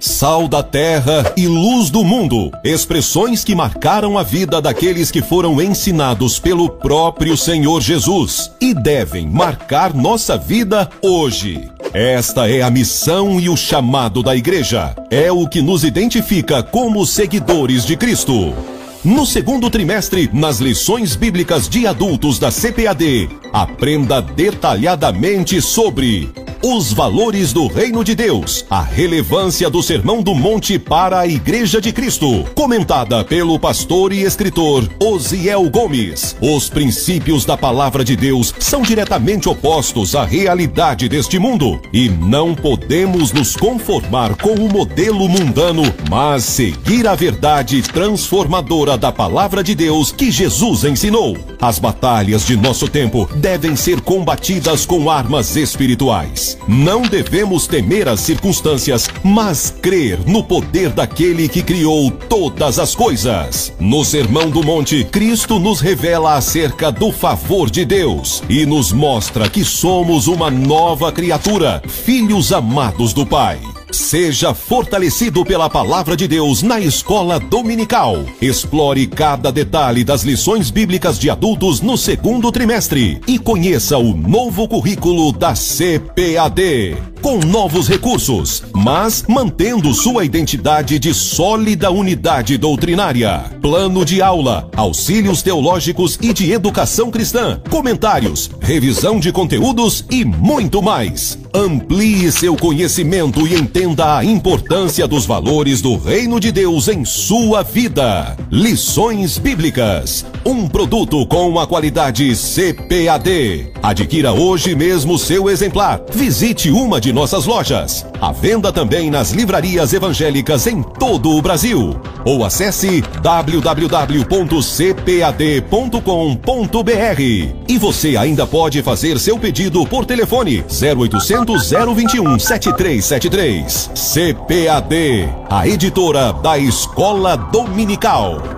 Sal da terra e luz do mundo. Expressões que marcaram a vida daqueles que foram ensinados pelo próprio Senhor Jesus e devem marcar nossa vida hoje. Esta é a missão e o chamado da igreja. É o que nos identifica como seguidores de Cristo. No segundo trimestre, nas lições bíblicas de adultos da CPAD, aprenda detalhadamente sobre os valores do reino de Deus, a relevância do Sermão do Monte para a Igreja de Cristo, comentada pelo pastor e escritor Osiel Gomes. Os princípios da palavra de Deus são diretamente opostos à realidade deste mundo e não podemos nos conformar com o modelo mundano, mas seguir a verdade transformadora da palavra de Deus que Jesus ensinou. As batalhas de nosso tempo devem ser combatidas com armas espirituais. Não devemos temer as circunstâncias, mas crer no poder daquele que criou todas as coisas. No Sermão do Monte, Cristo nos revela acerca do favor de Deus e nos mostra que somos uma nova criatura, filhos amados do Pai. Seja fortalecido pela palavra de Deus na escola dominical. Explore cada detalhe das lições bíblicas de adultos no segundo trimestre e conheça o novo currículo da CPAD com novos recursos, mas mantendo sua identidade de sólida unidade doutrinária. Plano de aula, auxílios teológicos e de educação cristã, comentários, revisão de conteúdos e muito mais. Amplie seu conhecimento e entenda a importância dos valores do reino de Deus em sua vida. Lições Bíblicas, um produto com a qualidade CPAD. Adquira hoje mesmo seu exemplar. Visite uma de nossas lojas. À venda também nas livrarias evangélicas em todo o Brasil. Ou acesse www.cpad.com.br. E você ainda pode fazer seu pedido por telefone 0800 021 7373. CPAD, a editora da Escola Dominical.